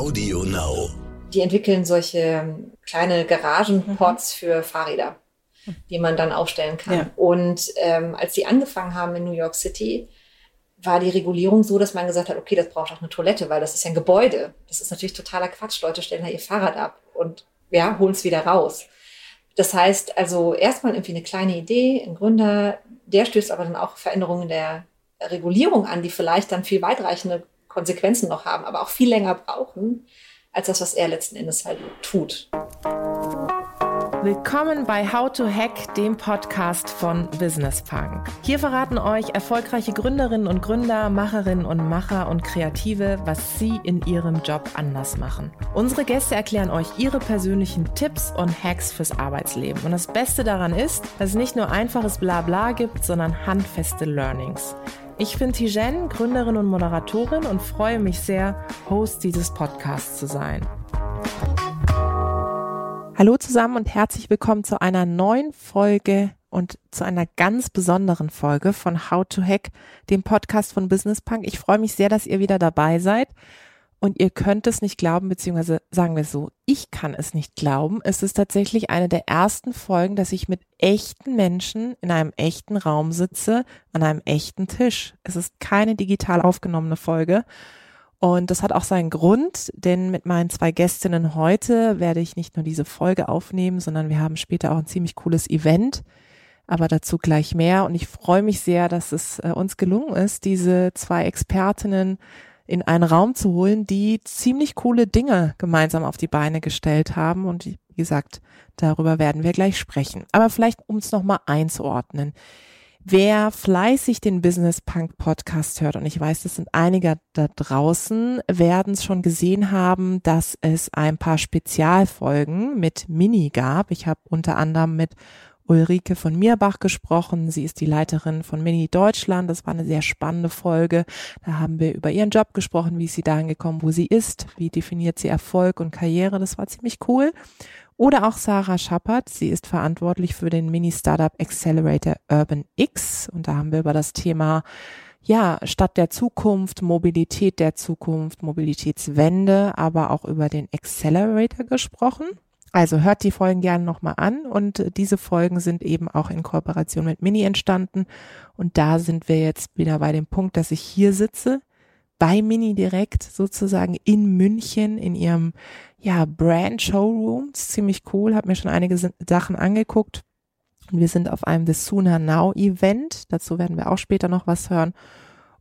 Audio Now. Die entwickeln solche ähm, kleine Garagenpots mhm. für Fahrräder, die man dann aufstellen kann. Ja. Und ähm, als sie angefangen haben in New York City, war die Regulierung so, dass man gesagt hat, okay, das braucht auch eine Toilette, weil das ist ja ein Gebäude. Das ist natürlich totaler Quatsch. Leute stellen da ihr Fahrrad ab und ja, holen es wieder raus. Das heißt also erstmal irgendwie eine kleine Idee, ein Gründer, der stößt aber dann auch Veränderungen der Regulierung an, die vielleicht dann viel weitreichende Konsequenzen noch haben, aber auch viel länger brauchen, als das, was er letzten Endes halt tut. Willkommen bei How to Hack, dem Podcast von Business Punk. Hier verraten euch erfolgreiche Gründerinnen und Gründer, Macherinnen und Macher und Kreative, was sie in ihrem Job anders machen. Unsere Gäste erklären euch ihre persönlichen Tipps und Hacks fürs Arbeitsleben. Und das Beste daran ist, dass es nicht nur einfaches Blabla gibt, sondern handfeste Learnings. Ich bin Tijen, Gründerin und Moderatorin und freue mich sehr, Host dieses Podcasts zu sein. Hallo zusammen und herzlich willkommen zu einer neuen Folge und zu einer ganz besonderen Folge von How to Hack, dem Podcast von Business Punk. Ich freue mich sehr, dass ihr wieder dabei seid. Und ihr könnt es nicht glauben, beziehungsweise sagen wir es so, ich kann es nicht glauben. Es ist tatsächlich eine der ersten Folgen, dass ich mit echten Menschen in einem echten Raum sitze, an einem echten Tisch. Es ist keine digital aufgenommene Folge. Und das hat auch seinen Grund, denn mit meinen zwei Gästinnen heute werde ich nicht nur diese Folge aufnehmen, sondern wir haben später auch ein ziemlich cooles Event. Aber dazu gleich mehr. Und ich freue mich sehr, dass es äh, uns gelungen ist, diese zwei Expertinnen in einen Raum zu holen, die ziemlich coole Dinge gemeinsam auf die Beine gestellt haben. Und wie gesagt, darüber werden wir gleich sprechen. Aber vielleicht, um es nochmal einzuordnen. Wer fleißig den Business Punk Podcast hört, und ich weiß, das sind einige da draußen, werden es schon gesehen haben, dass es ein paar Spezialfolgen mit Mini gab. Ich habe unter anderem mit Ulrike von Mirbach gesprochen. Sie ist die Leiterin von Mini Deutschland. Das war eine sehr spannende Folge. Da haben wir über ihren Job gesprochen, wie ist sie dahin gekommen, wo sie ist, wie definiert sie Erfolg und Karriere. Das war ziemlich cool. Oder auch Sarah Schappert. Sie ist verantwortlich für den Mini-Startup Accelerator Urban X. Und da haben wir über das Thema ja, Stadt der Zukunft, Mobilität der Zukunft, Mobilitätswende, aber auch über den Accelerator gesprochen. Also hört die Folgen gerne nochmal an und diese Folgen sind eben auch in Kooperation mit Mini entstanden. Und da sind wir jetzt wieder bei dem Punkt, dass ich hier sitze, bei Mini direkt sozusagen in München in ihrem ja Brand Showroom, ziemlich cool, habe mir schon einige Sachen angeguckt. Und wir sind auf einem The Sooner Now Event, dazu werden wir auch später noch was hören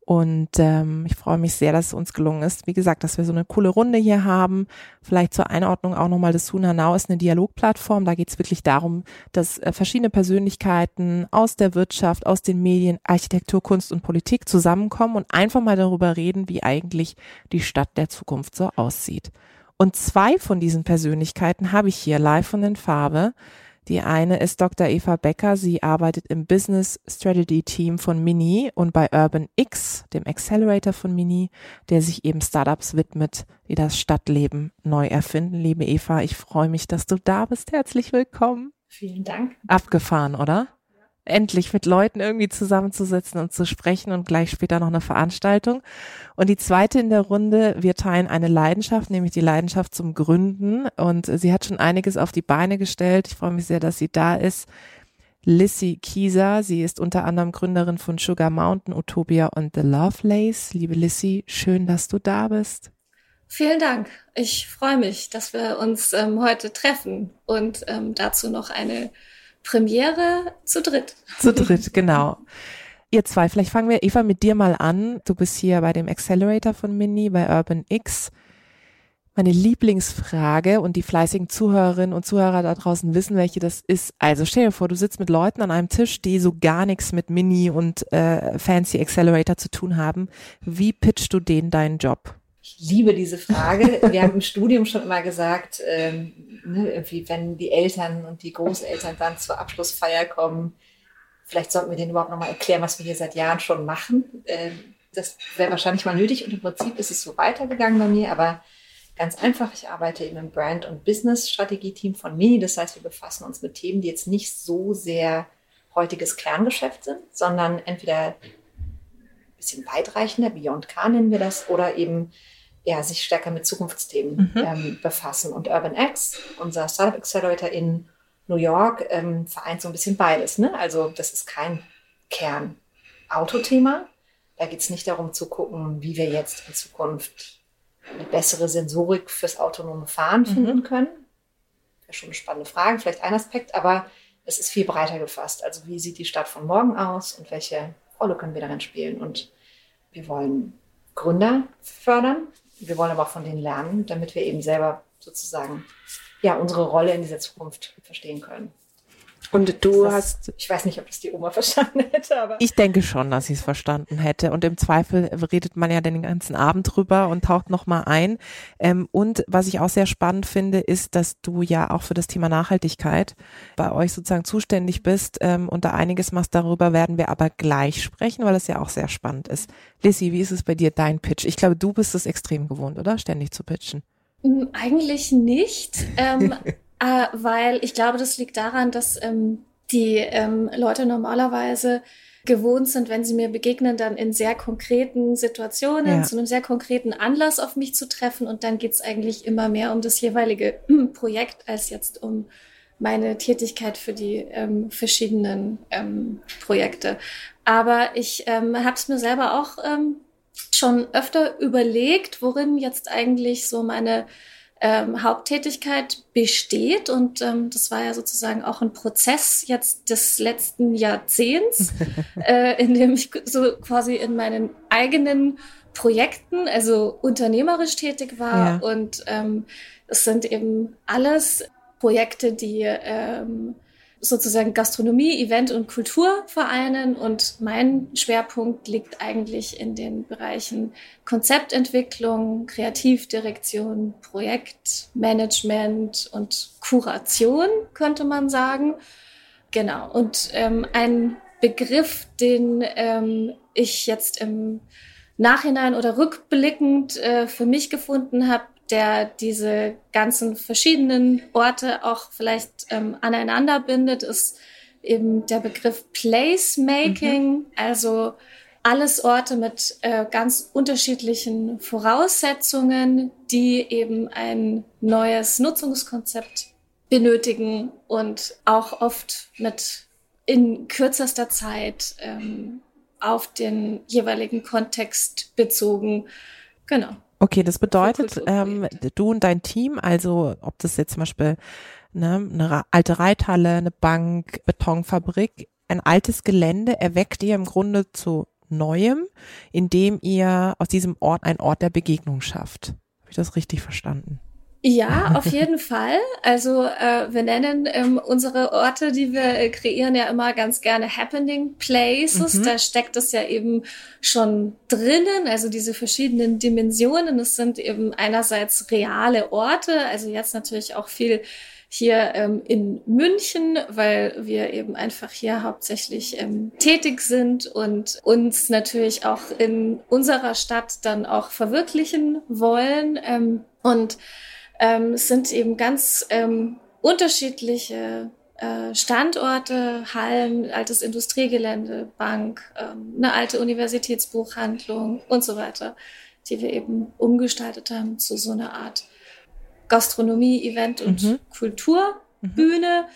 und ähm, ich freue mich sehr, dass es uns gelungen ist. Wie gesagt, dass wir so eine coole Runde hier haben. Vielleicht zur Einordnung auch nochmal, das Suna Now ist eine Dialogplattform. Da geht es wirklich darum, dass äh, verschiedene Persönlichkeiten aus der Wirtschaft, aus den Medien, Architektur, Kunst und Politik zusammenkommen und einfach mal darüber reden, wie eigentlich die Stadt der Zukunft so aussieht. Und zwei von diesen Persönlichkeiten habe ich hier live von den Farbe. Die eine ist Dr. Eva Becker. Sie arbeitet im Business Strategy Team von Mini und bei Urban X, dem Accelerator von Mini, der sich eben Startups widmet, die das Stadtleben neu erfinden. Liebe Eva, ich freue mich, dass du da bist. Herzlich willkommen. Vielen Dank. Abgefahren, oder? Endlich mit Leuten irgendwie zusammenzusetzen und zu sprechen und gleich später noch eine Veranstaltung. Und die zweite in der Runde, wir teilen eine Leidenschaft, nämlich die Leidenschaft zum Gründen. Und sie hat schon einiges auf die Beine gestellt. Ich freue mich sehr, dass sie da ist. Lissy Kieser, sie ist unter anderem Gründerin von Sugar Mountain, Utopia und The Lovelace. Liebe Lissy, schön, dass du da bist. Vielen Dank. Ich freue mich, dass wir uns ähm, heute treffen und ähm, dazu noch eine Premiere zu dritt. Zu dritt, genau. Ihr zwei, vielleicht fangen wir, Eva, mit dir mal an. Du bist hier bei dem Accelerator von Mini, bei Urban X. Meine Lieblingsfrage und die fleißigen Zuhörerinnen und Zuhörer da draußen wissen, welche das ist. Also stell dir vor, du sitzt mit Leuten an einem Tisch, die so gar nichts mit Mini und äh, Fancy Accelerator zu tun haben. Wie pitchst du denen deinen Job? Liebe diese Frage. Wir haben im Studium schon immer gesagt, ähm, ne, irgendwie, wenn die Eltern und die Großeltern dann zur Abschlussfeier kommen, vielleicht sollten wir denen überhaupt nochmal erklären, was wir hier seit Jahren schon machen. Ähm, das wäre wahrscheinlich mal nötig und im Prinzip ist es so weitergegangen bei mir, aber ganz einfach, ich arbeite eben im Brand- und Business-Strategie-Team von Mini. Das heißt, wir befassen uns mit Themen, die jetzt nicht so sehr heutiges Kerngeschäft sind, sondern entweder ein bisschen weitreichender, Beyond Car nennen wir das, oder eben ja, sich stärker mit Zukunftsthemen mhm. ähm, befassen. Und UrbanX, unser Startup Accelerator in New York, ähm, vereint so ein bisschen beides. Ne? Also das ist kein Kern-Autothema. Da geht es nicht darum zu gucken, wie wir jetzt in Zukunft eine bessere Sensorik fürs autonome Fahren mhm. finden können. Wäre schon eine spannende Frage, vielleicht ein Aspekt, aber es ist viel breiter gefasst. Also wie sieht die Stadt von morgen aus und welche Rolle können wir darin spielen? Und wir wollen Gründer fördern, wir wollen aber auch von denen lernen, damit wir eben selber sozusagen ja unsere Rolle in dieser Zukunft verstehen können. Und du das, hast. Ich weiß nicht, ob das die Oma verstanden hätte, aber. Ich denke schon, dass sie es verstanden hätte. Und im Zweifel redet man ja den ganzen Abend drüber und taucht nochmal ein. Ähm, und was ich auch sehr spannend finde, ist, dass du ja auch für das Thema Nachhaltigkeit bei euch sozusagen zuständig bist ähm, und da einiges machst. Darüber werden wir aber gleich sprechen, weil es ja auch sehr spannend ist. Lissy, wie ist es bei dir, dein Pitch? Ich glaube, du bist es extrem gewohnt, oder? Ständig zu pitchen. Hm, eigentlich nicht. Ähm, Äh, weil ich glaube, das liegt daran, dass ähm, die ähm, Leute normalerweise gewohnt sind, wenn sie mir begegnen, dann in sehr konkreten Situationen, ja. zu einem sehr konkreten Anlass auf mich zu treffen. Und dann geht's eigentlich immer mehr um das jeweilige Projekt als jetzt um meine Tätigkeit für die ähm, verschiedenen ähm, Projekte. Aber ich ähm, habe es mir selber auch ähm, schon öfter überlegt, worin jetzt eigentlich so meine ähm, Haupttätigkeit besteht. Und ähm, das war ja sozusagen auch ein Prozess jetzt des letzten Jahrzehnts, äh, in dem ich so quasi in meinen eigenen Projekten, also unternehmerisch tätig war. Ja. Und ähm, es sind eben alles Projekte, die ähm, sozusagen Gastronomie, Event und Kultur vereinen. Und mein Schwerpunkt liegt eigentlich in den Bereichen Konzeptentwicklung, Kreativdirektion, Projektmanagement und Kuration, könnte man sagen. Genau. Und ähm, ein Begriff, den ähm, ich jetzt im Nachhinein oder rückblickend äh, für mich gefunden habe, der diese ganzen verschiedenen Orte auch vielleicht ähm, aneinander bindet, ist eben der Begriff Placemaking, mhm. also alles Orte mit äh, ganz unterschiedlichen Voraussetzungen, die eben ein neues Nutzungskonzept benötigen und auch oft mit in kürzester Zeit ähm, auf den jeweiligen Kontext bezogen. Genau. Okay, das bedeutet, ähm, du und dein Team, also ob das jetzt zum Beispiel ne, eine alte Reithalle, eine Bank, Betonfabrik, ein altes Gelände erweckt ihr im Grunde zu Neuem, indem ihr aus diesem Ort einen Ort der Begegnung schafft. Habe ich das richtig verstanden? Ja, auf jeden Fall. Also äh, wir nennen ähm, unsere Orte, die wir äh, kreieren, ja immer ganz gerne Happening Places. Mhm. Da steckt es ja eben schon drinnen, also diese verschiedenen Dimensionen. Es sind eben einerseits reale Orte, also jetzt natürlich auch viel hier ähm, in München, weil wir eben einfach hier hauptsächlich ähm, tätig sind und uns natürlich auch in unserer Stadt dann auch verwirklichen wollen. Ähm, und ähm, es sind eben ganz ähm, unterschiedliche äh, Standorte, Hallen, altes Industriegelände, Bank, ähm, eine alte Universitätsbuchhandlung und so weiter, die wir eben umgestaltet haben zu so einer Art Gastronomie, Event und mhm. Kulturbühne, mhm.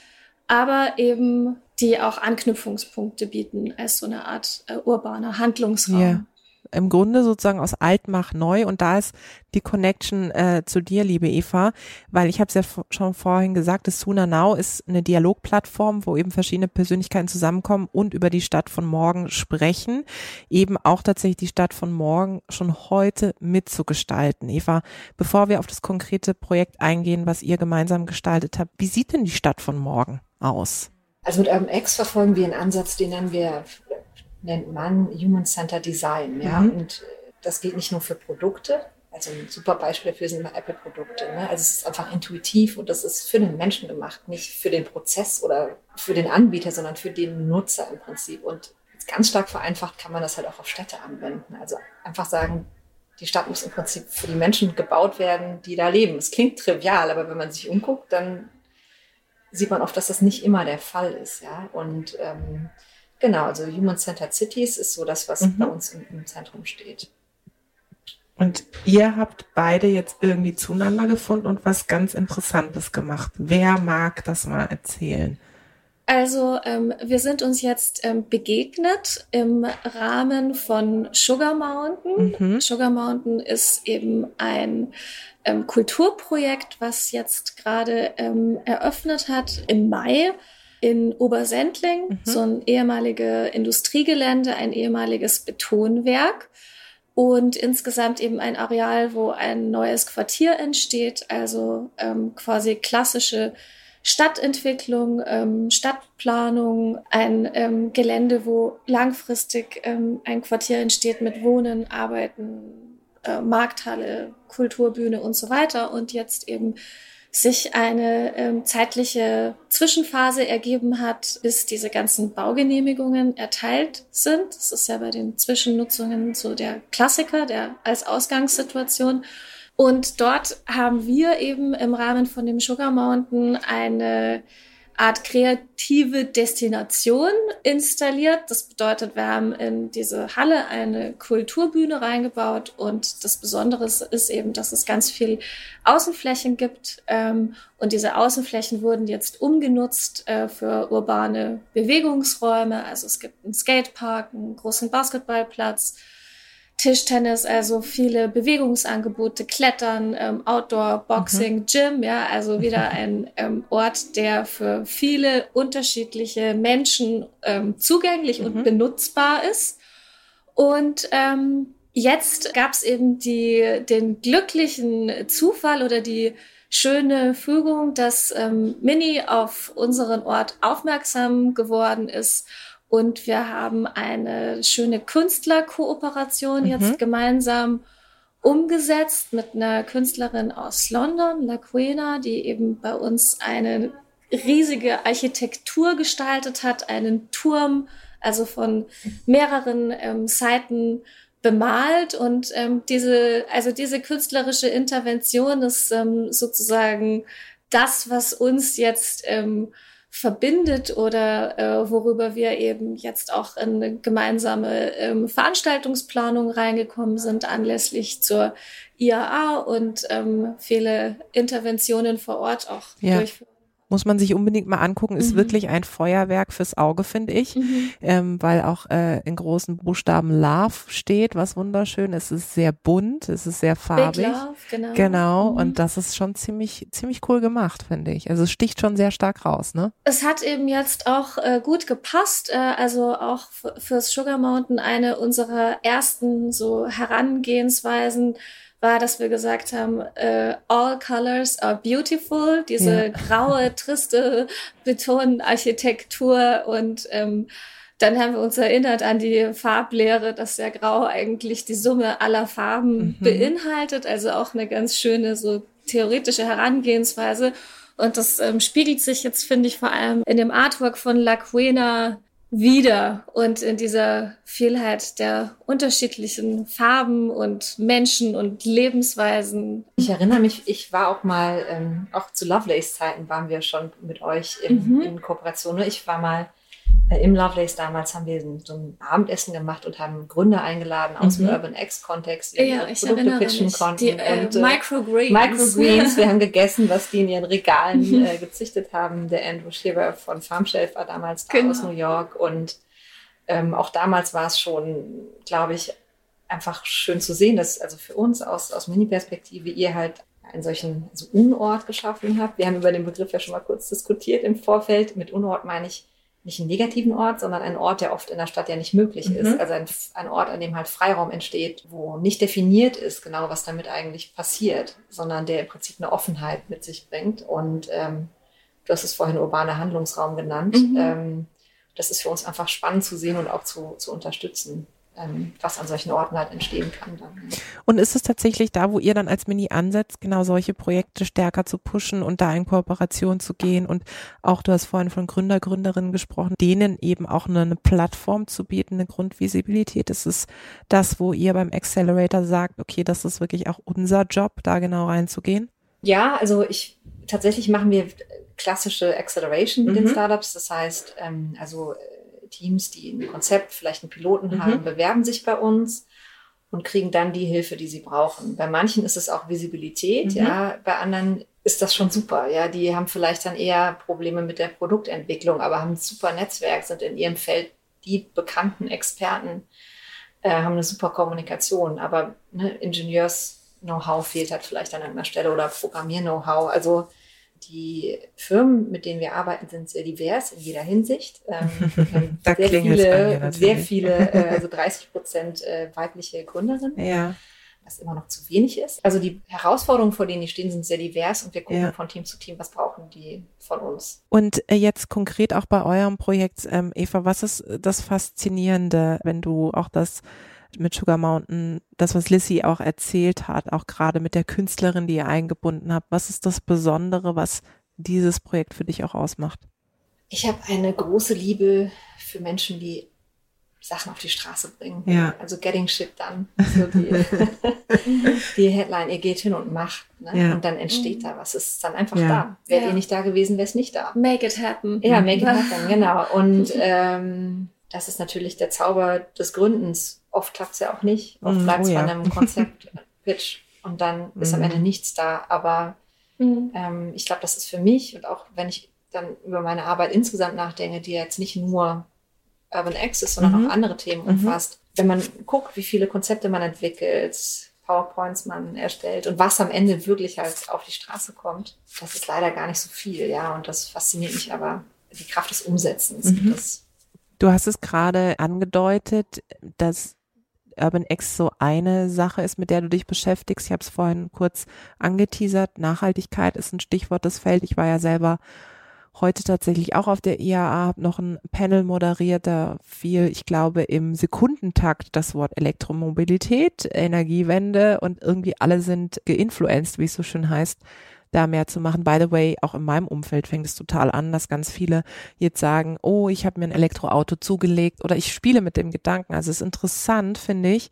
aber eben die auch Anknüpfungspunkte bieten als so eine Art äh, urbaner Handlungsraum. Yeah im Grunde sozusagen aus alt mach neu und da ist die Connection äh, zu dir, liebe Eva, weil ich habe es ja schon vorhin gesagt, das Suna Now ist eine Dialogplattform, wo eben verschiedene Persönlichkeiten zusammenkommen und über die Stadt von morgen sprechen, eben auch tatsächlich die Stadt von morgen schon heute mitzugestalten. Eva, bevor wir auf das konkrete Projekt eingehen, was ihr gemeinsam gestaltet habt, wie sieht denn die Stadt von morgen aus? Also mit Urban X verfolgen wir einen Ansatz, den nennen wir nennt man Human-Centered Design. Ja? Mhm. Und das geht nicht nur für Produkte, also ein super Beispiel dafür sind immer Apple-Produkte. Ne? Also es ist einfach intuitiv und das ist für den Menschen gemacht, nicht für den Prozess oder für den Anbieter, sondern für den Nutzer im Prinzip. Und ganz stark vereinfacht kann man das halt auch auf Städte anwenden. Also einfach sagen, die Stadt muss im Prinzip für die Menschen gebaut werden, die da leben. Es klingt trivial, aber wenn man sich umguckt, dann sieht man oft, dass das nicht immer der Fall ist. Ja? Und ähm, Genau, also Human-Centered Cities ist so das, was mhm. bei uns im, im, Zentrum steht. Und ihr habt beide jetzt irgendwie zueinander gefunden und was ganz Interessantes gemacht. Wer mag das mal erzählen? Also ähm, wir sind uns jetzt ähm, begegnet im Rahmen von Sugar Mountain. Mhm. Sugar Mountain ist eben ein ähm, Kulturprojekt, was jetzt gerade ähm, eröffnet hat im Mai in Obersendling, mhm. so ein ehemalige Industriegelände, ein ehemaliges Betonwerk und insgesamt eben ein Areal, wo ein neues Quartier entsteht, also ähm, quasi klassische Stadtentwicklung, ähm, Stadtplanung, ein ähm, Gelände, wo langfristig ähm, ein Quartier entsteht mit Wohnen, Arbeiten, äh, Markthalle, Kulturbühne und so weiter. Und jetzt eben sich eine ähm, zeitliche Zwischenphase ergeben hat, bis diese ganzen Baugenehmigungen erteilt sind. Das ist ja bei den Zwischennutzungen so der Klassiker, der als Ausgangssituation. Und dort haben wir eben im Rahmen von dem Sugar Mountain eine Art kreative Destination installiert. Das bedeutet, wir haben in diese Halle eine Kulturbühne reingebaut und das Besondere ist eben, dass es ganz viel Außenflächen gibt ähm, und diese Außenflächen wurden jetzt umgenutzt äh, für urbane Bewegungsräume. Also es gibt einen Skatepark, einen großen Basketballplatz, Tischtennis, also viele Bewegungsangebote, Klettern, ähm, Outdoor, Boxing, mhm. Gym, ja, also wieder ein ähm, Ort, der für viele unterschiedliche Menschen ähm, zugänglich mhm. und benutzbar ist. Und ähm, jetzt gab es eben die, den glücklichen Zufall oder die schöne Fügung, dass ähm, Mini auf unseren Ort aufmerksam geworden ist und wir haben eine schöne Künstlerkooperation mhm. jetzt gemeinsam umgesetzt mit einer Künstlerin aus London, La Quena, die eben bei uns eine riesige Architektur gestaltet hat, einen Turm, also von mehreren ähm, Seiten bemalt und ähm, diese, also diese künstlerische Intervention ist ähm, sozusagen das, was uns jetzt ähm, verbindet oder äh, worüber wir eben jetzt auch in eine gemeinsame ähm, Veranstaltungsplanung reingekommen sind anlässlich zur IAA und ähm, viele Interventionen vor Ort auch ja. durchführen muss man sich unbedingt mal angucken, ist mhm. wirklich ein Feuerwerk fürs Auge, finde ich, mhm. ähm, weil auch äh, in großen Buchstaben Love steht, was wunderschön. Es ist sehr bunt, es ist sehr farbig. Love, genau. Genau. Mhm. Und das ist schon ziemlich, ziemlich cool gemacht, finde ich. Also es sticht schon sehr stark raus, ne? Es hat eben jetzt auch äh, gut gepasst, äh, also auch fürs Sugar Mountain eine unserer ersten so Herangehensweisen war, dass wir gesagt haben, äh, all colors are beautiful, diese ja. graue, triste Betonarchitektur und ähm, dann haben wir uns erinnert an die Farblehre, dass der Grau eigentlich die Summe aller Farben mhm. beinhaltet, also auch eine ganz schöne so theoretische Herangehensweise. Und das ähm, spiegelt sich jetzt, finde ich, vor allem in dem Artwork von La Quena wieder und in dieser Vielheit der unterschiedlichen Farben und Menschen und Lebensweisen. Ich erinnere mich, ich war auch mal, ähm, auch zu Lovelace Zeiten waren wir schon mit euch in, mhm. in Kooperation. Ich war mal im Lovelace damals haben wir so ein Abendessen gemacht und haben Gründer eingeladen aus mhm. dem Urban X-Kontext, die ja, Produkte pitchen mich. konnten. Die, äh, und, äh, Microgreens. Microgreens. wir haben gegessen, was die in ihren Regalen mhm. äh, gezüchtet haben. Der Andrew Shearer von Farmshelf war damals da genau. aus New York und ähm, auch damals war es schon, glaube ich, einfach schön zu sehen, dass also für uns aus, aus Mini-Perspektive ihr halt einen solchen also Unort geschaffen habt. Wir haben über den Begriff ja schon mal kurz diskutiert im Vorfeld. Mit Unort meine ich nicht einen negativen Ort, sondern einen Ort, der oft in der Stadt ja nicht möglich mhm. ist. Also ein, ein, Ort, an dem halt Freiraum entsteht, wo nicht definiert ist, genau was damit eigentlich passiert, sondern der im Prinzip eine Offenheit mit sich bringt. Und ähm, du hast es vorhin urbaner Handlungsraum genannt. Mhm. Ähm, das ist für uns einfach spannend zu sehen und auch zu, zu unterstützen ähm, was an solchen Orten halt entstehen kann. Dann. Und ist es tatsächlich da, wo ihr dann als Mini ansetzt, genau solche Projekte stärker zu pushen und da in Kooperation zu gehen und auch, du hast vorhin von Gründer, Gründerinnen gesprochen, denen eben auch eine, eine Plattform zu bieten, eine Grundvisibilität. Ist das, wo ihr beim Accelerator sagt, okay, das ist wirklich auch unser Job, da genau reinzugehen? Ja, also ich tatsächlich machen wir klassische Acceleration mit mhm. den Startups. Das heißt, ähm, also Teams, die ein Konzept, vielleicht einen Piloten mhm. haben, bewerben sich bei uns. und kriegen dann die Hilfe, die sie brauchen. Bei manchen ist es auch Visibilität, mhm. ja, bei anderen ist das schon super. Ja, die haben vielleicht dann eher Probleme mit der Produktentwicklung, aber haben ein super Netzwerk, sind in ihrem Feld die bekannten Experten, äh, haben eine super Kommunikation. Aber ne, Ingenieurs-Know-how fehlt halt vielleicht an irgendeiner Stelle oder Programmier-Know-how. Also die Firmen, mit denen wir arbeiten, sind sehr divers in jeder Hinsicht. Ähm, da sehr viele, sehr viele, äh, also 30 Prozent äh, weibliche Gründerinnen. Ja. Was immer noch zu wenig ist. Also die Herausforderungen, vor denen die stehen, sind sehr divers und wir gucken ja. von Team zu Team, was brauchen die von uns. Und äh, jetzt konkret auch bei eurem Projekt, ähm, Eva, was ist das Faszinierende, wenn du auch das mit Sugar Mountain, das, was Lissy auch erzählt hat, auch gerade mit der Künstlerin, die ihr eingebunden habt. Was ist das Besondere, was dieses Projekt für dich auch ausmacht? Ich habe eine große Liebe für Menschen, die Sachen auf die Straße bringen. Ja. Also Getting Shit Done. So die, die Headline, ihr geht hin und macht. Ne? Ja. Und dann entsteht da was. Es ist dann einfach ja. da. Wärt ja. ihr nicht da gewesen, wäre es nicht da. Make it happen. Ja, make it happen, genau. Und ähm, das ist natürlich der Zauber des Gründens Oft klappt es ja auch nicht. Oft mm, bleibt es oh, ja. bei einem Konzept-Pitch und dann ist mm. am Ende mhm. nichts da. Aber mm. ähm, ich glaube, das ist für mich und auch wenn ich dann über meine Arbeit insgesamt nachdenke, die jetzt nicht nur Urban Access, sondern -hmm. auch andere Themen -hmm. umfasst. Wenn man guckt, wie viele Konzepte man entwickelt, PowerPoints man erstellt und was am Ende wirklich halt auf die Straße kommt, das ist leider gar nicht so viel, ja. Und das fasziniert mich aber, die Kraft des Umsetzens. Mhm. du hast es gerade angedeutet, dass Urban X so eine Sache ist, mit der du dich beschäftigst. Ich habe es vorhin kurz angeteasert. Nachhaltigkeit ist ein Stichwort des Feld. Ich war ja selber heute tatsächlich auch auf der IAA, habe noch ein Panel moderiert, da fiel, ich glaube, im Sekundentakt das Wort Elektromobilität, Energiewende und irgendwie alle sind geinfluenced, wie es so schön heißt, da mehr zu machen. By the way, auch in meinem Umfeld fängt es total an, dass ganz viele jetzt sagen, oh, ich habe mir ein Elektroauto zugelegt oder ich spiele mit dem Gedanken. Also es ist interessant, finde ich,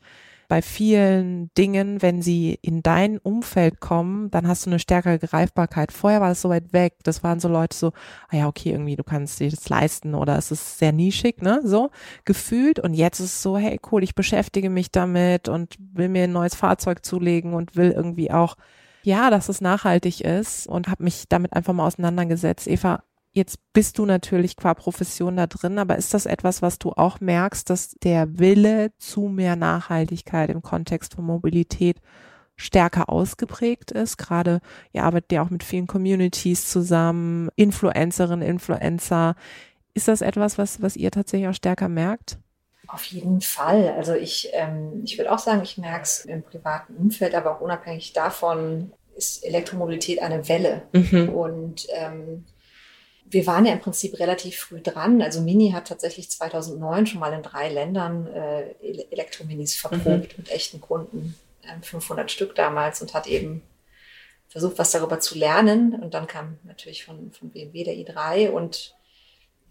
bei vielen Dingen, wenn sie in dein Umfeld kommen, dann hast du eine stärkere Greifbarkeit. Vorher war das so weit weg. Das waren so Leute so, ah ja, okay, irgendwie, du kannst dir das leisten oder es ist sehr nischig, ne, so gefühlt. Und jetzt ist es so, hey, cool, ich beschäftige mich damit und will mir ein neues Fahrzeug zulegen und will irgendwie auch ja, dass es nachhaltig ist und habe mich damit einfach mal auseinandergesetzt. Eva, jetzt bist du natürlich qua Profession da drin, aber ist das etwas, was du auch merkst, dass der Wille zu mehr Nachhaltigkeit im Kontext von Mobilität stärker ausgeprägt ist. Gerade ihr arbeitet ja auch mit vielen Communities zusammen, Influencerinnen, Influencer. Ist das etwas, was, was ihr tatsächlich auch stärker merkt? Auf jeden Fall. Also ich, ähm, ich würde auch sagen, ich merke es im privaten Umfeld, aber auch unabhängig davon ist Elektromobilität eine Welle. Mhm. Und ähm, wir waren ja im Prinzip relativ früh dran. Also Mini hat tatsächlich 2009 schon mal in drei Ländern äh, Elektrominis verprobt mhm. mit echten Kunden, äh, 500 Stück damals und hat eben versucht, was darüber zu lernen. Und dann kam natürlich von, von BMW der i3 und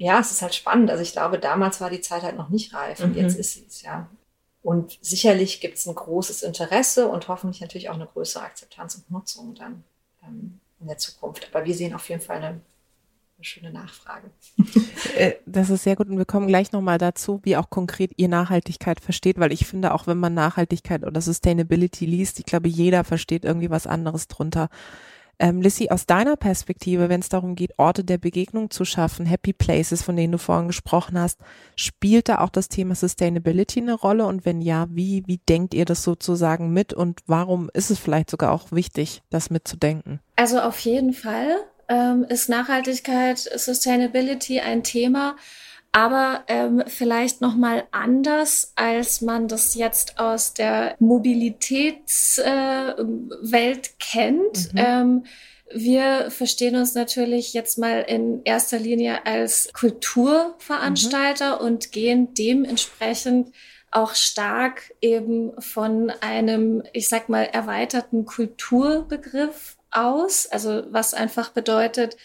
ja, es ist halt spannend. Also ich glaube, damals war die Zeit halt noch nicht reif und mhm. jetzt ist sie es, ja. Und sicherlich gibt es ein großes Interesse und hoffentlich natürlich auch eine größere Akzeptanz und Nutzung dann ähm, in der Zukunft. Aber wir sehen auf jeden Fall eine, eine schöne Nachfrage. Äh, das ist sehr gut und wir kommen gleich nochmal dazu, wie auch konkret ihr Nachhaltigkeit versteht, weil ich finde, auch wenn man Nachhaltigkeit oder Sustainability liest, ich glaube, jeder versteht irgendwie was anderes drunter. Ähm, Lissy, aus deiner Perspektive, wenn es darum geht, Orte der Begegnung zu schaffen, Happy Places, von denen du vorhin gesprochen hast, spielt da auch das Thema Sustainability eine Rolle? Und wenn ja, wie, wie denkt ihr das sozusagen mit und warum ist es vielleicht sogar auch wichtig, das mitzudenken? Also auf jeden Fall ähm, ist Nachhaltigkeit, Sustainability ein Thema aber ähm, vielleicht noch mal anders, als man das jetzt aus der Mobilitätswelt äh, kennt. Mhm. Ähm, wir verstehen uns natürlich jetzt mal in erster Linie als Kulturveranstalter mhm. und gehen dementsprechend auch stark eben von einem, ich sag mal, erweiterten Kulturbegriff aus. Also was einfach bedeutet,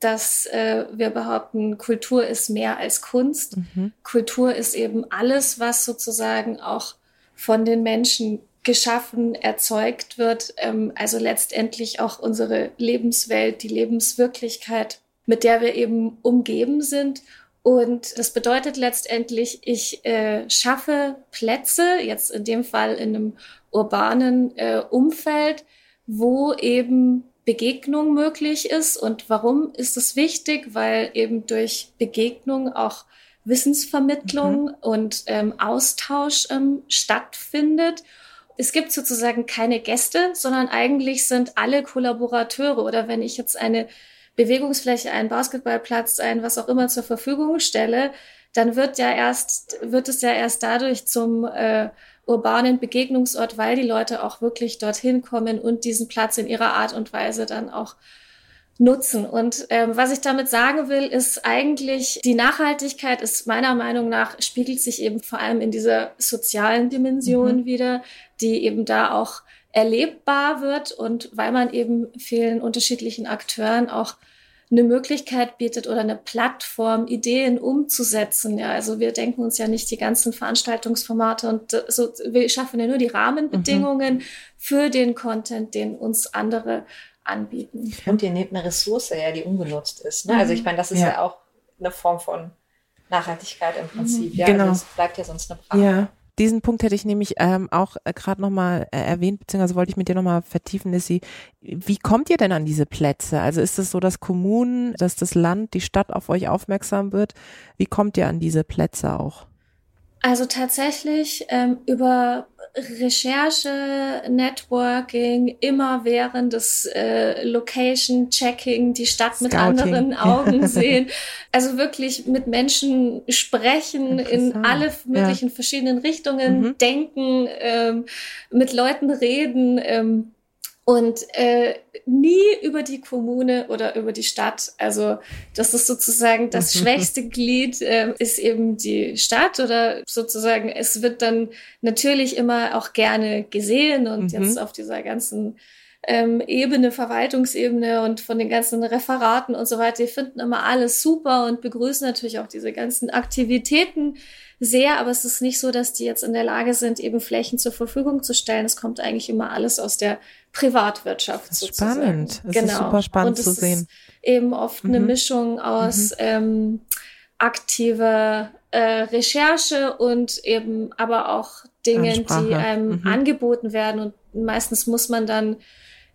dass äh, wir behaupten, Kultur ist mehr als Kunst. Mhm. Kultur ist eben alles, was sozusagen auch von den Menschen geschaffen, erzeugt wird. Ähm, also letztendlich auch unsere Lebenswelt, die Lebenswirklichkeit, mit der wir eben umgeben sind. Und das bedeutet letztendlich, ich äh, schaffe Plätze, jetzt in dem Fall in einem urbanen äh, Umfeld, wo eben Begegnung möglich ist. Und warum ist es wichtig? Weil eben durch Begegnung auch Wissensvermittlung mhm. und ähm, Austausch ähm, stattfindet. Es gibt sozusagen keine Gäste, sondern eigentlich sind alle Kollaborateure. Oder wenn ich jetzt eine Bewegungsfläche, einen Basketballplatz, ein was auch immer zur Verfügung stelle, dann wird ja erst, wird es ja erst dadurch zum äh, urbanen Begegnungsort, weil die Leute auch wirklich dorthin kommen und diesen Platz in ihrer Art und Weise dann auch nutzen. Und ähm, was ich damit sagen will, ist eigentlich, die Nachhaltigkeit ist meiner Meinung nach, spiegelt sich eben vor allem in dieser sozialen Dimension mhm. wieder, die eben da auch erlebbar wird und weil man eben vielen unterschiedlichen Akteuren auch eine Möglichkeit bietet oder eine Plattform, Ideen umzusetzen. Ja, also wir denken uns ja nicht die ganzen Veranstaltungsformate und äh, so, wir schaffen ja nur die Rahmenbedingungen mhm. für den Content, den uns andere anbieten. Und ihr nehmt eine Ressource ja, die ungenutzt ist. Ne? Mhm. Also ich meine, das ist ja. ja. auch eine Form von Nachhaltigkeit im Prinzip. Mhm. Ja, genau. Also es bleibt ja sonst eine Frage. Ja. Diesen Punkt hätte ich nämlich ähm, auch äh, gerade nochmal äh, erwähnt, beziehungsweise wollte ich mit dir nochmal vertiefen, Lissy. Wie kommt ihr denn an diese Plätze? Also ist es so, dass Kommunen, dass das Land, die Stadt auf euch aufmerksam wird? Wie kommt ihr an diese Plätze auch? Also tatsächlich ähm, über Recherche, Networking, immer während des äh, Location-Checking, die Stadt Scouting. mit anderen Augen sehen. Also wirklich mit Menschen sprechen, in alle möglichen ja. verschiedenen Richtungen mhm. denken, ähm, mit Leuten reden. Ähm, und äh, nie über die Kommune oder über die Stadt. Also das ist sozusagen das mhm. schwächste Glied, äh, ist eben die Stadt oder sozusagen es wird dann natürlich immer auch gerne gesehen und mhm. jetzt auf dieser ganzen ähm, Ebene, Verwaltungsebene und von den ganzen Referaten und so weiter, die finden immer alles super und begrüßen natürlich auch diese ganzen Aktivitäten sehr, aber es ist nicht so, dass die jetzt in der Lage sind, eben Flächen zur Verfügung zu stellen. Es kommt eigentlich immer alles aus der Privatwirtschaft. Das ist sozusagen. spannend. Es genau. ist super spannend zu sehen. eben oft mhm. eine Mischung aus mhm. ähm, aktiver äh, Recherche und eben aber auch Dingen, die einem mhm. angeboten werden. Und meistens muss man dann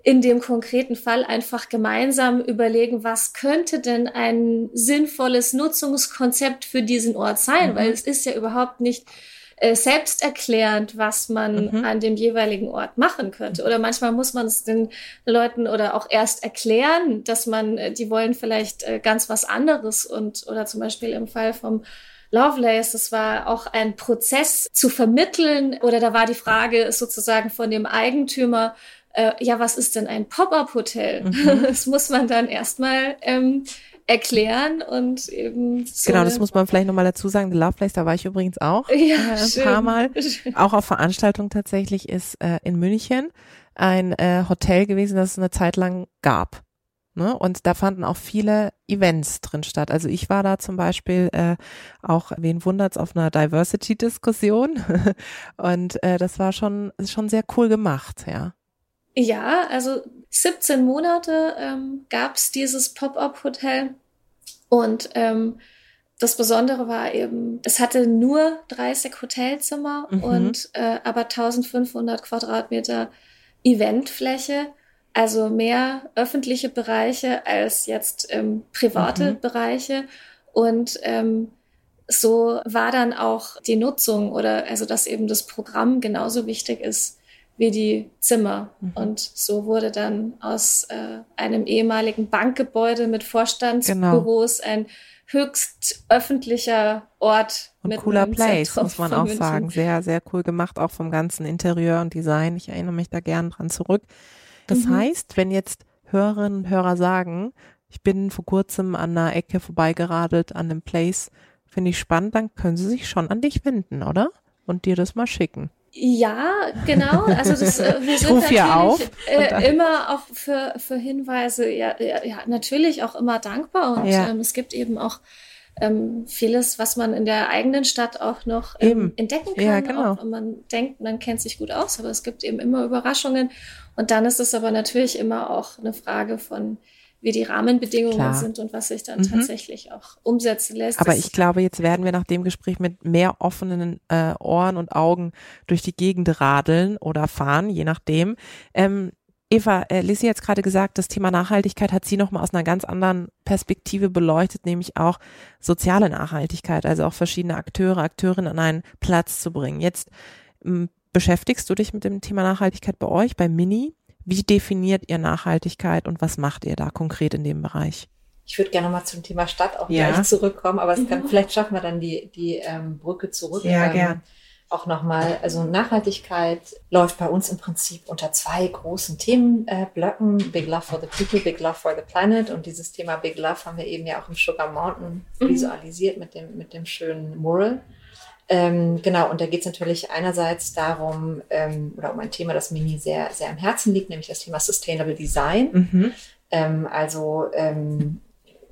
in dem konkreten Fall einfach gemeinsam überlegen, was könnte denn ein sinnvolles Nutzungskonzept für diesen Ort sein, mhm. weil es ist ja überhaupt nicht äh, selbsterklärend, was man mhm. an dem jeweiligen Ort machen könnte. Oder manchmal muss man es den Leuten oder auch erst erklären, dass man, äh, die wollen vielleicht äh, ganz was anderes und oder zum Beispiel im Fall vom Lovelace, das war auch ein Prozess zu vermitteln oder da war die Frage sozusagen von dem Eigentümer, äh, ja, was ist denn ein Pop-up-Hotel? Mhm. Das muss man dann erstmal ähm, erklären und eben so Genau, das muss man vielleicht nochmal dazu sagen. The Love Place, da war ich übrigens auch ja, äh, ein schön. paar Mal. Auch auf Veranstaltungen tatsächlich ist äh, in München ein äh, Hotel gewesen, das es eine Zeit lang gab. Ne? Und da fanden auch viele Events drin statt. Also ich war da zum Beispiel äh, auch, wen wundert's, auf einer Diversity-Diskussion. und äh, das war schon, schon sehr cool gemacht, ja. Ja, also 17 Monate ähm, gab es dieses Pop-up-Hotel und ähm, das Besondere war eben, es hatte nur 30 Hotelzimmer mhm. und äh, aber 1500 Quadratmeter Eventfläche, also mehr öffentliche Bereiche als jetzt ähm, private mhm. Bereiche und ähm, so war dann auch die Nutzung oder also dass eben das Programm genauso wichtig ist wie die Zimmer. Mhm. Und so wurde dann aus äh, einem ehemaligen Bankgebäude mit Vorstandsbüros genau. ein höchst öffentlicher Ort. Und cooler Place, Zentrum muss man auch München. sagen. Sehr, sehr cool gemacht, auch vom ganzen Interieur und Design. Ich erinnere mich da gern dran zurück. Das mhm. heißt, wenn jetzt Hörerinnen und Hörer sagen, ich bin vor kurzem an einer Ecke vorbeigeradelt, an einem Place, finde ich spannend, dann können sie sich schon an dich wenden, oder? Und dir das mal schicken. Ja, genau. Also das, äh, wir sind natürlich auf äh, immer auch für, für Hinweise, ja, ja, ja, natürlich auch immer dankbar. Und ja. ähm, es gibt eben auch ähm, vieles, was man in der eigenen Stadt auch noch ähm, entdecken kann. Ja, genau. Auch man denkt, man kennt sich gut aus, aber es gibt eben immer Überraschungen. Und dann ist es aber natürlich immer auch eine Frage von, wie die Rahmenbedingungen Klar. sind und was sich dann mhm. tatsächlich auch umsetzen lässt. Aber ich glaube, jetzt werden wir nach dem Gespräch mit mehr offenen äh, Ohren und Augen durch die Gegend radeln oder fahren, je nachdem. Ähm, Eva, äh, Lissy hat gerade gesagt, das Thema Nachhaltigkeit hat sie nochmal aus einer ganz anderen Perspektive beleuchtet, nämlich auch soziale Nachhaltigkeit, also auch verschiedene Akteure, Akteurinnen an einen Platz zu bringen. Jetzt ähm, beschäftigst du dich mit dem Thema Nachhaltigkeit bei euch, bei Mini. Wie definiert ihr Nachhaltigkeit und was macht ihr da konkret in dem Bereich? Ich würde gerne nochmal zum Thema Stadt auch ja. gleich zurückkommen, aber es kann, mhm. vielleicht schaffen wir dann die, die ähm, Brücke zurück. Ja, ähm, gern auch nochmal, also Nachhaltigkeit läuft bei uns im Prinzip unter zwei großen Themenblöcken. Äh, Big Love for the People, Big Love for the Planet. Und dieses Thema Big Love haben wir eben ja auch im Sugar Mountain mhm. visualisiert mit dem, mit dem schönen Mural. Ähm, genau, und da geht es natürlich einerseits darum, ähm, oder um ein Thema, das Mini sehr, sehr am Herzen liegt, nämlich das Thema Sustainable Design. Mhm. Ähm, also ähm,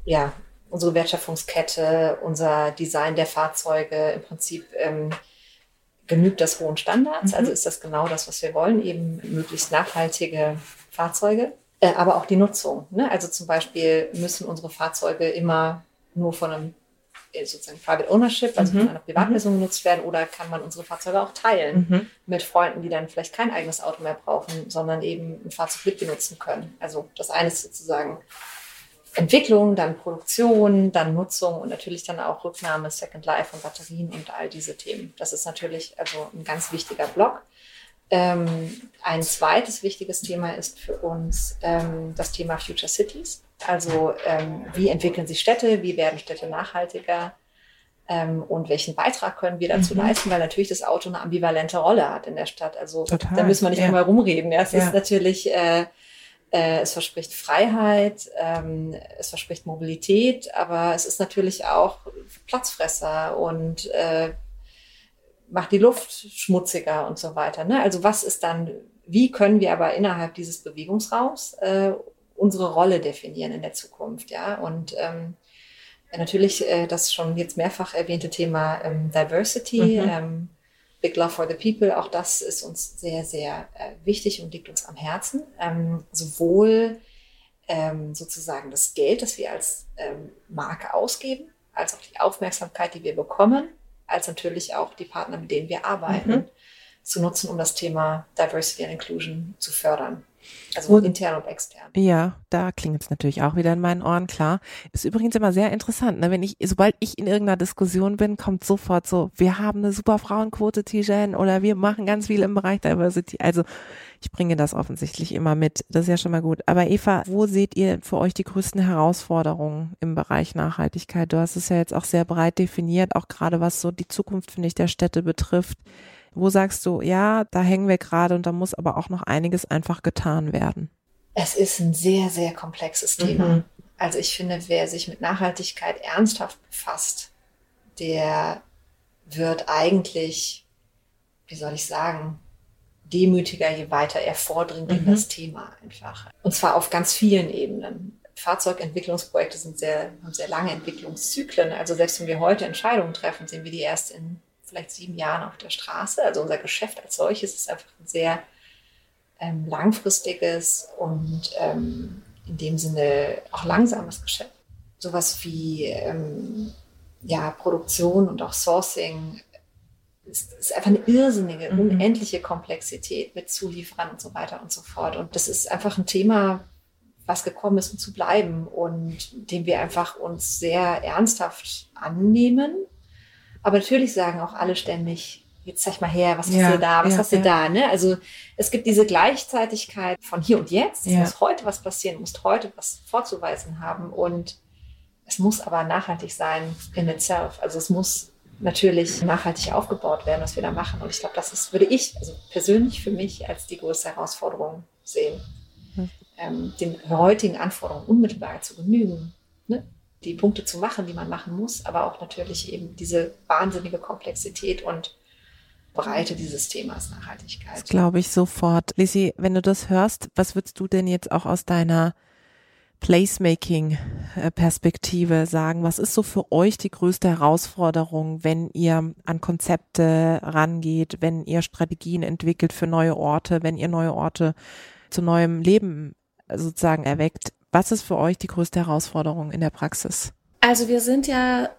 ja, unsere Wertschöpfungskette, unser Design der Fahrzeuge, im Prinzip ähm, genügt das hohen Standards? Mhm. Also ist das genau das, was wir wollen, eben möglichst nachhaltige Fahrzeuge, äh, aber auch die Nutzung. Ne? Also zum Beispiel müssen unsere Fahrzeuge immer nur von einem sozusagen Private Ownership, also mhm. von einer Privatperson genutzt werden, oder kann man unsere Fahrzeuge auch teilen mhm. mit Freunden, die dann vielleicht kein eigenes Auto mehr brauchen, sondern eben ein Fahrzeug mitbenutzen können. Also das eine ist sozusagen Entwicklung, dann Produktion, dann Nutzung und natürlich dann auch Rücknahme, Second Life von Batterien und all diese Themen. Das ist natürlich also ein ganz wichtiger Block. Ähm, ein zweites wichtiges Thema ist für uns ähm, das Thema Future Cities. Also ähm, wie entwickeln sich Städte, wie werden Städte nachhaltiger ähm, und welchen Beitrag können wir dazu mhm. leisten, weil natürlich das Auto eine ambivalente Rolle hat in der Stadt. Also Total. da müssen wir nicht ja. einmal rumreden. Ja, es ja. ist natürlich äh, äh, es verspricht Freiheit, ähm, es verspricht Mobilität, aber es ist natürlich auch Platzfresser und äh, macht die Luft schmutziger und so weiter. Ne? Also was ist dann, wie können wir aber innerhalb dieses Bewegungsraums äh, unsere Rolle definieren in der Zukunft, ja? Und ähm, natürlich äh, das schon jetzt mehrfach erwähnte Thema ähm, Diversity. Mhm. Ähm, Big Love for the People, auch das ist uns sehr, sehr äh, wichtig und liegt uns am Herzen. Ähm, sowohl ähm, sozusagen das Geld, das wir als ähm, Marke ausgeben, als auch die Aufmerksamkeit, die wir bekommen, als natürlich auch die Partner, mit denen wir arbeiten, mhm. zu nutzen, um das Thema Diversity and Inclusion zu fördern. Also und, intern und extern. Ja, da klingt es natürlich auch wieder in meinen Ohren, klar. Ist übrigens immer sehr interessant, ne? Wenn ich, sobald ich in irgendeiner Diskussion bin, kommt sofort so, wir haben eine super Frauenquote, Tijen, oder wir machen ganz viel im Bereich Diversity. Also ich bringe das offensichtlich immer mit. Das ist ja schon mal gut. Aber Eva, wo seht ihr für euch die größten Herausforderungen im Bereich Nachhaltigkeit? Du hast es ja jetzt auch sehr breit definiert, auch gerade was so die Zukunft, finde ich, der Städte betrifft. Wo sagst du, ja, da hängen wir gerade und da muss aber auch noch einiges einfach getan werden? Es ist ein sehr, sehr komplexes Thema. Mhm. Also ich finde, wer sich mit Nachhaltigkeit ernsthaft befasst, der wird eigentlich, wie soll ich sagen, demütiger, je weiter er vordringt mhm. in das Thema einfach. Und zwar auf ganz vielen Ebenen. Fahrzeugentwicklungsprojekte sind sehr, haben sehr lange Entwicklungszyklen. Also selbst wenn wir heute Entscheidungen treffen, sehen wir die erst in vielleicht sieben Jahren auf der Straße. Also unser Geschäft als solches ist einfach ein sehr ähm, langfristiges und ähm, in dem Sinne auch langsames Geschäft. Sowas wie ähm, ja, Produktion und auch Sourcing ist, ist einfach eine irrsinnige, mhm. unendliche Komplexität mit Zulieferern und so weiter und so fort. Und das ist einfach ein Thema, was gekommen ist, um zu bleiben und dem wir einfach uns sehr ernsthaft annehmen aber natürlich sagen auch alle ständig, jetzt zeig mal her, was ja, hast du da, was ja, hast du ja. da, ne? Also es gibt diese Gleichzeitigkeit von hier und jetzt. Es muss heute was passieren, muss heute was vorzuweisen haben und es muss aber nachhaltig sein in itself. Also es muss natürlich nachhaltig aufgebaut werden, was wir da machen. Und ich glaube, das ist, würde ich also persönlich für mich als die größte Herausforderung sehen, hm. ähm, den heutigen Anforderungen unmittelbar zu genügen. Ne? Die Punkte zu machen, die man machen muss, aber auch natürlich eben diese wahnsinnige Komplexität und Breite dieses Themas Nachhaltigkeit. Das glaube ich sofort. Lisi, wenn du das hörst, was würdest du denn jetzt auch aus deiner Placemaking-Perspektive sagen? Was ist so für euch die größte Herausforderung, wenn ihr an Konzepte rangeht, wenn ihr Strategien entwickelt für neue Orte, wenn ihr neue Orte zu neuem Leben sozusagen erweckt? Was ist für euch die größte Herausforderung in der Praxis? Also wir sind ja äh,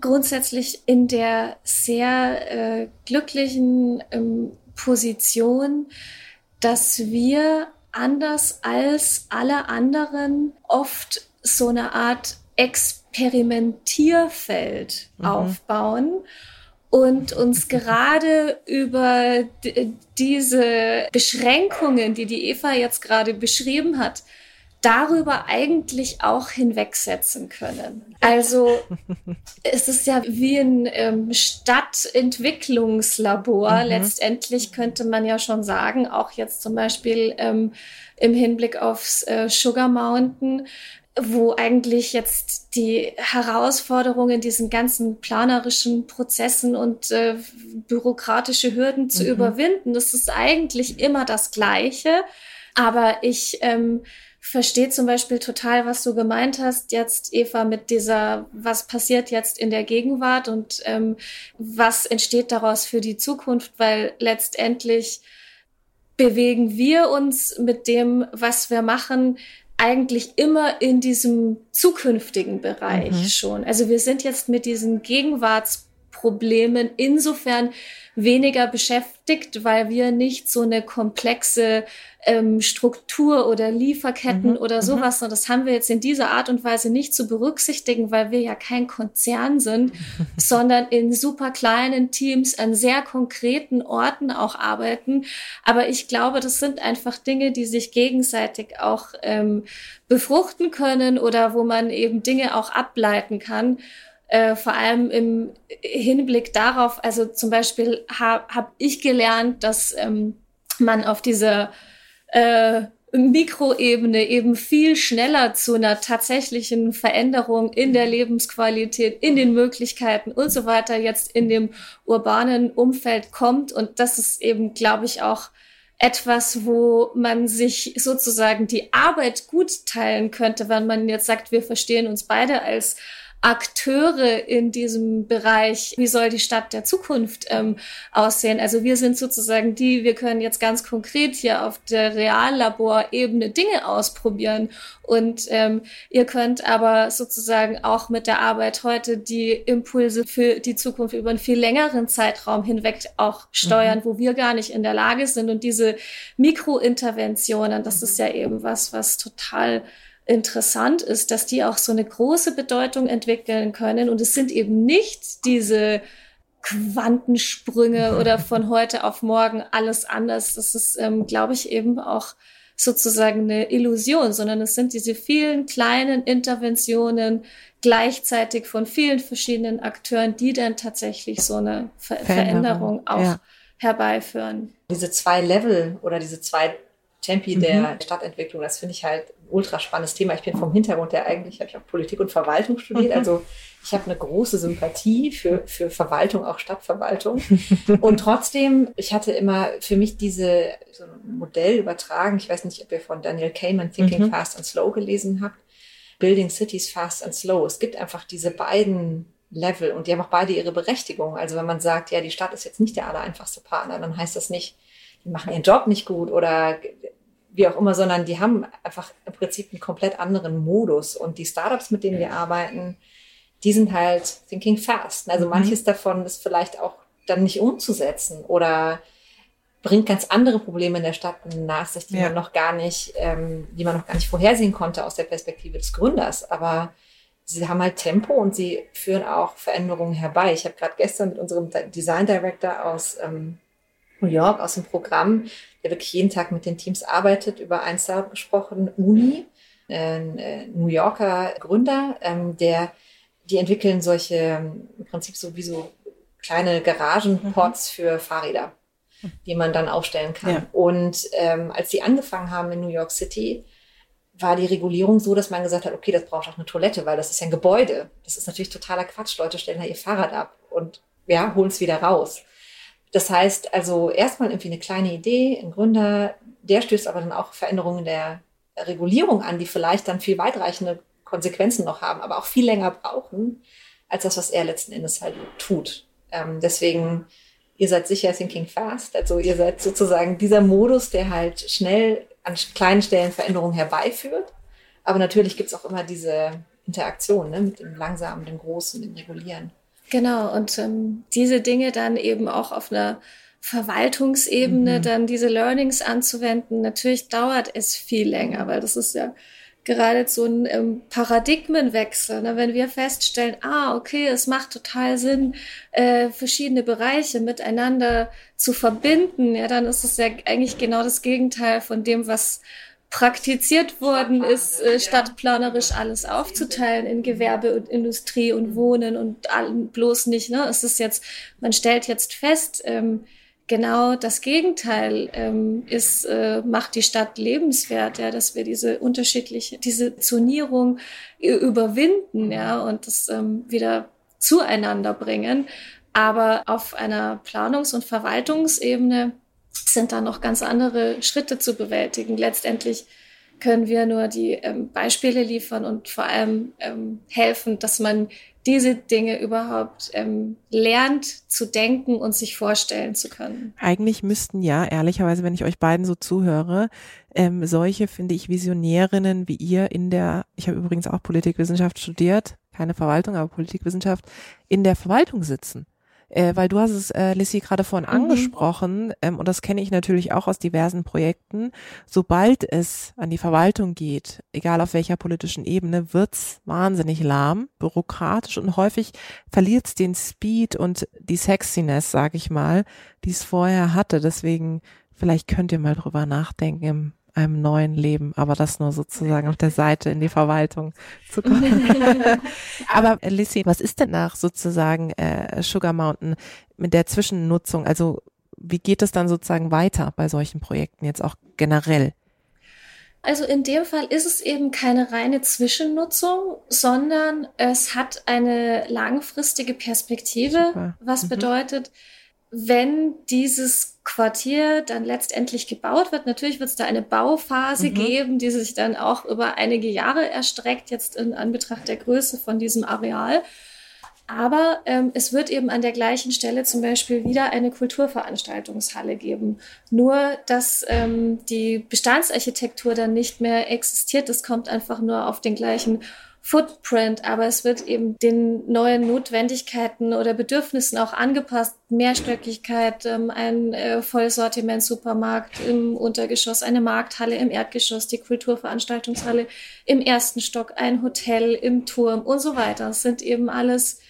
grundsätzlich in der sehr äh, glücklichen ähm, Position, dass wir anders als alle anderen oft so eine Art Experimentierfeld mhm. aufbauen und uns gerade über diese Beschränkungen, die die Eva jetzt gerade beschrieben hat, darüber eigentlich auch hinwegsetzen können. Also es ist ja wie ein ähm, Stadtentwicklungslabor. Mhm. Letztendlich könnte man ja schon sagen, auch jetzt zum Beispiel ähm, im Hinblick aufs äh, Sugar Mountain, wo eigentlich jetzt die Herausforderungen, diesen ganzen planerischen Prozessen und äh, bürokratische Hürden zu mhm. überwinden, das ist eigentlich immer das Gleiche. Aber ich ähm, verstehe zum Beispiel total, was du gemeint hast jetzt, Eva, mit dieser, was passiert jetzt in der Gegenwart und ähm, was entsteht daraus für die Zukunft, weil letztendlich bewegen wir uns mit dem, was wir machen, eigentlich immer in diesem zukünftigen Bereich mhm. schon. Also wir sind jetzt mit diesen Gegenwartsproblemen insofern weniger beschäftigt, weil wir nicht so eine komplexe ähm, Struktur oder Lieferketten mhm. oder mhm. sowas. Und das haben wir jetzt in dieser Art und Weise nicht zu berücksichtigen, weil wir ja kein Konzern sind, sondern in super kleinen Teams an sehr konkreten Orten auch arbeiten. Aber ich glaube, das sind einfach Dinge, die sich gegenseitig auch ähm, befruchten können oder wo man eben Dinge auch ableiten kann. Äh, vor allem im Hinblick darauf, also zum Beispiel habe hab ich gelernt, dass ähm, man auf dieser äh, Mikroebene eben viel schneller zu einer tatsächlichen Veränderung in der Lebensqualität, in den Möglichkeiten und so weiter jetzt in dem urbanen Umfeld kommt. Und das ist eben, glaube ich, auch etwas, wo man sich sozusagen die Arbeit gut teilen könnte, wenn man jetzt sagt, wir verstehen uns beide als Akteure in diesem Bereich, wie soll die Stadt der Zukunft ähm, aussehen. Also wir sind sozusagen die, wir können jetzt ganz konkret hier auf der Reallaborebene Dinge ausprobieren und ähm, ihr könnt aber sozusagen auch mit der Arbeit heute die Impulse für die Zukunft über einen viel längeren Zeitraum hinweg auch steuern, mhm. wo wir gar nicht in der Lage sind. Und diese Mikrointerventionen, das ist ja eben was, was total interessant ist, dass die auch so eine große Bedeutung entwickeln können. Und es sind eben nicht diese Quantensprünge oder von heute auf morgen alles anders. Das ist, ähm, glaube ich, eben auch sozusagen eine Illusion, sondern es sind diese vielen kleinen Interventionen gleichzeitig von vielen verschiedenen Akteuren, die dann tatsächlich so eine Ver Veränderung, auch ja. herbeiführen. Diese zwei Level oder diese zwei Tempi mhm. der Stadtentwicklung, das finde ich halt ultra spannendes Thema. Ich bin vom Hintergrund der eigentlich, habe ich auch Politik und Verwaltung studiert, mhm. also ich habe eine große Sympathie für, für Verwaltung, auch Stadtverwaltung. und trotzdem, ich hatte immer für mich diese so ein Modell übertragen. Ich weiß nicht, ob ihr von Daniel Kahneman Thinking mhm. Fast and Slow gelesen habt. Building Cities Fast and Slow. Es gibt einfach diese beiden Level und die haben auch beide ihre Berechtigung. Also wenn man sagt, ja, die Stadt ist jetzt nicht der allereinfachste Partner, dann heißt das nicht, die machen ihren Job nicht gut oder wie auch immer, sondern die haben einfach im Prinzip einen komplett anderen Modus. Und die Startups, mit denen wir arbeiten, die sind halt thinking fast. Also mhm. manches davon ist vielleicht auch dann nicht umzusetzen oder bringt ganz andere Probleme in der Stadt nach sich, die ja. man noch gar nicht, ähm, die man noch gar nicht vorhersehen konnte aus der Perspektive des Gründers. Aber sie haben halt Tempo und sie führen auch Veränderungen herbei. Ich habe gerade gestern mit unserem Design Director aus ähm, New York aus dem Programm, der wirklich jeden Tag mit den Teams arbeitet, über ein Startup gesprochen, Uni, ein äh, New Yorker Gründer, ähm, der, die entwickeln solche, ähm, im Prinzip so wie so kleine Garagenpots mhm. für Fahrräder, die man dann aufstellen kann. Ja. Und ähm, als sie angefangen haben in New York City, war die Regulierung so, dass man gesagt hat, okay, das braucht auch eine Toilette, weil das ist ja ein Gebäude. Das ist natürlich totaler Quatsch. Leute stellen da ihr Fahrrad ab und ja, holen es wieder raus. Das heißt also erstmal irgendwie eine kleine Idee, ein Gründer, der stößt aber dann auch Veränderungen der Regulierung an, die vielleicht dann viel weitreichende Konsequenzen noch haben, aber auch viel länger brauchen, als das, was er letzten Endes halt tut. Ähm, deswegen, ihr seid sicher Thinking Fast, also ihr seid sozusagen dieser Modus, der halt schnell an kleinen Stellen Veränderungen herbeiführt, Aber natürlich gibt es auch immer diese Interaktion ne, mit dem Langsamen, dem Großen, dem Regulieren. Genau, und ähm, diese Dinge dann eben auch auf einer Verwaltungsebene, mhm. dann diese Learnings anzuwenden, natürlich dauert es viel länger, weil das ist ja gerade so ein ähm, Paradigmenwechsel. Ne? Wenn wir feststellen, ah, okay, es macht total Sinn, äh, verschiedene Bereiche miteinander zu verbinden, ja, dann ist es ja eigentlich genau das Gegenteil von dem, was praktiziert worden ist, äh, stadtplanerisch alles aufzuteilen in Gewerbe und Industrie und Wohnen und all, bloß nicht. Ne? Es ist jetzt, man stellt jetzt fest, ähm, genau das Gegenteil ähm, ist, äh, macht die Stadt lebenswert, ja, dass wir diese unterschiedliche, diese Zonierung überwinden, ja, und das ähm, wieder zueinander bringen. Aber auf einer Planungs- und Verwaltungsebene sind da noch ganz andere Schritte zu bewältigen. Letztendlich können wir nur die ähm, Beispiele liefern und vor allem ähm, helfen, dass man diese Dinge überhaupt ähm, lernt zu denken und sich vorstellen zu können. Eigentlich müssten ja, ehrlicherweise, wenn ich euch beiden so zuhöre, ähm, solche, finde ich, Visionärinnen wie ihr in der, ich habe übrigens auch Politikwissenschaft studiert, keine Verwaltung, aber Politikwissenschaft, in der Verwaltung sitzen äh, weil du hast es, äh, Lissy, gerade vorhin mhm. angesprochen, ähm, und das kenne ich natürlich auch aus diversen Projekten, sobald es an die Verwaltung geht, egal auf welcher politischen Ebene, wird's wahnsinnig lahm, bürokratisch und häufig verliert's den Speed und die Sexiness, sag ich mal, die es vorher hatte. Deswegen, vielleicht könnt ihr mal drüber nachdenken im einem neuen Leben, aber das nur sozusagen auf der Seite in die Verwaltung zu kommen. aber äh, Lissy, was ist denn nach sozusagen äh, Sugar Mountain mit der Zwischennutzung? Also wie geht es dann sozusagen weiter bei solchen Projekten jetzt auch generell? Also in dem Fall ist es eben keine reine Zwischennutzung, sondern es hat eine langfristige Perspektive, Super. was mhm. bedeutet, wenn dieses Quartier dann letztendlich gebaut wird, natürlich wird es da eine Bauphase mhm. geben, die sich dann auch über einige Jahre erstreckt, jetzt in Anbetracht der Größe von diesem Areal. Aber ähm, es wird eben an der gleichen Stelle zum Beispiel wieder eine Kulturveranstaltungshalle geben. Nur, dass ähm, die Bestandsarchitektur dann nicht mehr existiert. Das kommt einfach nur auf den gleichen Footprint, aber es wird eben den neuen Notwendigkeiten oder Bedürfnissen auch angepasst. Mehrstöckigkeit, ähm, ein äh, Vollsortiment-Supermarkt im Untergeschoss, eine Markthalle im Erdgeschoss, die Kulturveranstaltungshalle im ersten Stock, ein Hotel im Turm und so weiter. Das sind eben alles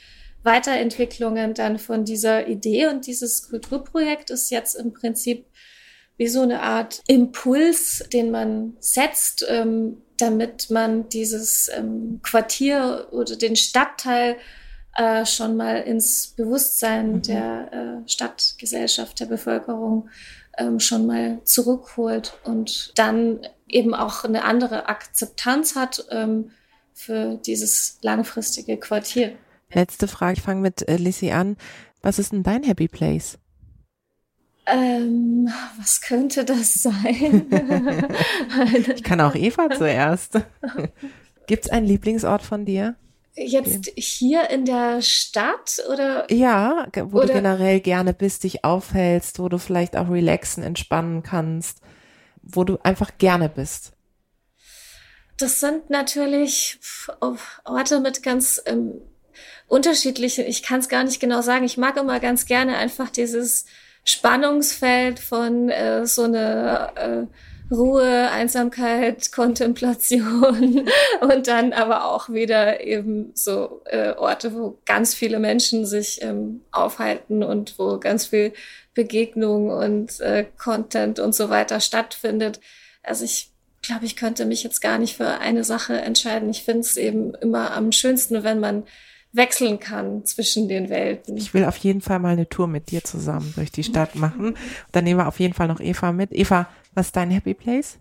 Weiterentwicklungen dann von dieser Idee und dieses Kulturprojekt ist jetzt im Prinzip wie so eine Art Impuls, den man setzt, ähm, damit man dieses ähm, Quartier oder den Stadtteil äh, schon mal ins Bewusstsein mhm. der äh, Stadtgesellschaft, der Bevölkerung ähm, schon mal zurückholt und dann eben auch eine andere Akzeptanz hat ähm, für dieses langfristige Quartier. Letzte Frage, ich fange mit äh, Lissy an. Was ist denn dein Happy Place? Ähm, was könnte das sein? ich kann auch Eva zuerst. Gibt es einen Lieblingsort von dir? Jetzt hier in der Stadt oder? Ja, wo oder? du generell gerne bist, dich aufhältst, wo du vielleicht auch relaxen, entspannen kannst, wo du einfach gerne bist. Das sind natürlich Orte mit ganz ähm, unterschiedlichen, ich kann es gar nicht genau sagen. Ich mag immer ganz gerne einfach dieses Spannungsfeld von äh, so eine äh, Ruhe, Einsamkeit, Kontemplation und dann aber auch wieder eben so äh, Orte, wo ganz viele Menschen sich ähm, aufhalten und wo ganz viel Begegnung und äh, Content und so weiter stattfindet. Also ich glaube, ich könnte mich jetzt gar nicht für eine Sache entscheiden. Ich finde es eben immer am schönsten, wenn man wechseln kann zwischen den Welten. Ich will auf jeden Fall mal eine Tour mit dir zusammen durch die Stadt machen. Dann nehmen wir auf jeden Fall noch Eva mit. Eva, was ist dein Happy Place?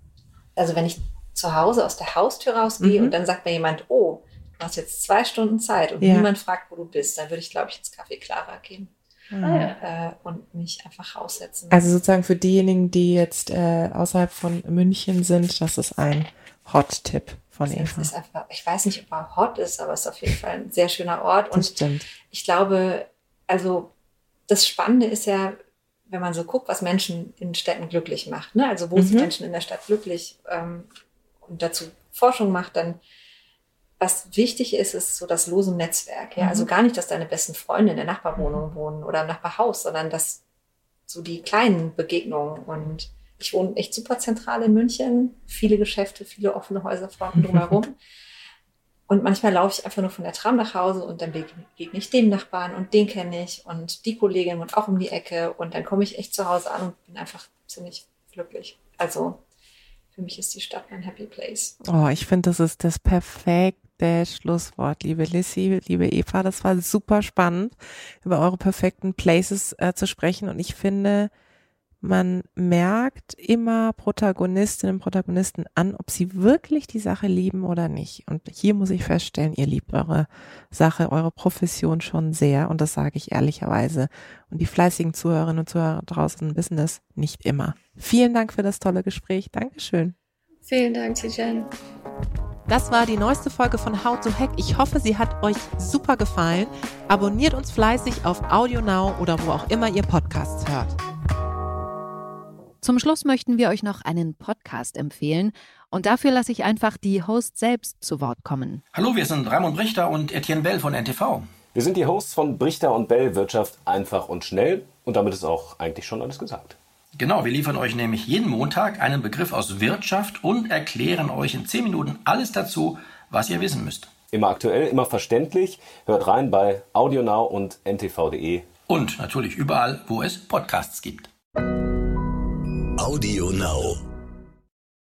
Also wenn ich zu Hause aus der Haustür rausgehe mhm. und dann sagt mir jemand, oh, du hast jetzt zwei Stunden Zeit und ja. niemand fragt, wo du bist, dann würde ich, glaube ich, ins Café Clara gehen. Ah, ja. äh, und mich einfach raussetzen. Also sozusagen für diejenigen, die jetzt äh, außerhalb von München sind, das ist ein Hot-Tipp von Eva. Ist einfach, ich weiß nicht, ob er hot ist, aber es ist auf jeden Fall ein sehr schöner Ort. Das und stimmt. ich glaube, also das Spannende ist ja, wenn man so guckt, was Menschen in Städten glücklich macht. Ne? Also wo mhm. sind Menschen in der Stadt glücklich? Ähm, und dazu Forschung macht, dann was wichtig ist, ist so das lose Netzwerk. Ja? Also mhm. Also gar nicht, dass deine besten Freunde in der Nachbarwohnung wohnen oder im Nachbarhaus, sondern dass so die kleinen Begegnungen und ich wohne echt super zentral in München, viele Geschäfte, viele offene Häuserfronten drumherum. und manchmal laufe ich einfach nur von der Tram nach Hause und dann begegne ich dem Nachbarn und den kenne ich und die Kollegin wohnt auch um die Ecke und dann komme ich echt zu Hause an und bin einfach ziemlich glücklich. Also für mich ist die Stadt mein Happy Place. Oh, ich finde, das ist das perfekte Schlusswort, liebe Lissy, liebe Eva. Das war super spannend, über eure perfekten Places äh, zu sprechen. Und ich finde, man merkt immer Protagonistinnen und Protagonisten an, ob sie wirklich die Sache lieben oder nicht. Und hier muss ich feststellen, ihr liebt eure Sache, eure Profession schon sehr. Und das sage ich ehrlicherweise. Und die fleißigen Zuhörerinnen und Zuhörer draußen wissen das nicht immer. Vielen Dank für das tolle Gespräch. Dankeschön. Vielen Dank, Tijan. Das war die neueste Folge von How to Hack. Ich hoffe, sie hat euch super gefallen. Abonniert uns fleißig auf Audio Now oder wo auch immer ihr Podcasts hört. Zum Schluss möchten wir euch noch einen Podcast empfehlen und dafür lasse ich einfach die Hosts selbst zu Wort kommen. Hallo, wir sind Raimund Brichter und Etienne Bell von NTV. Wir sind die Hosts von Brichter und Bell Wirtschaft einfach und schnell und damit ist auch eigentlich schon alles gesagt. Genau, wir liefern euch nämlich jeden Montag einen Begriff aus Wirtschaft und erklären euch in 10 Minuten alles dazu, was ihr wissen müsst. Immer aktuell, immer verständlich. Hört rein bei AudioNow und ntv.de. Und natürlich überall, wo es Podcasts gibt. Audio Now.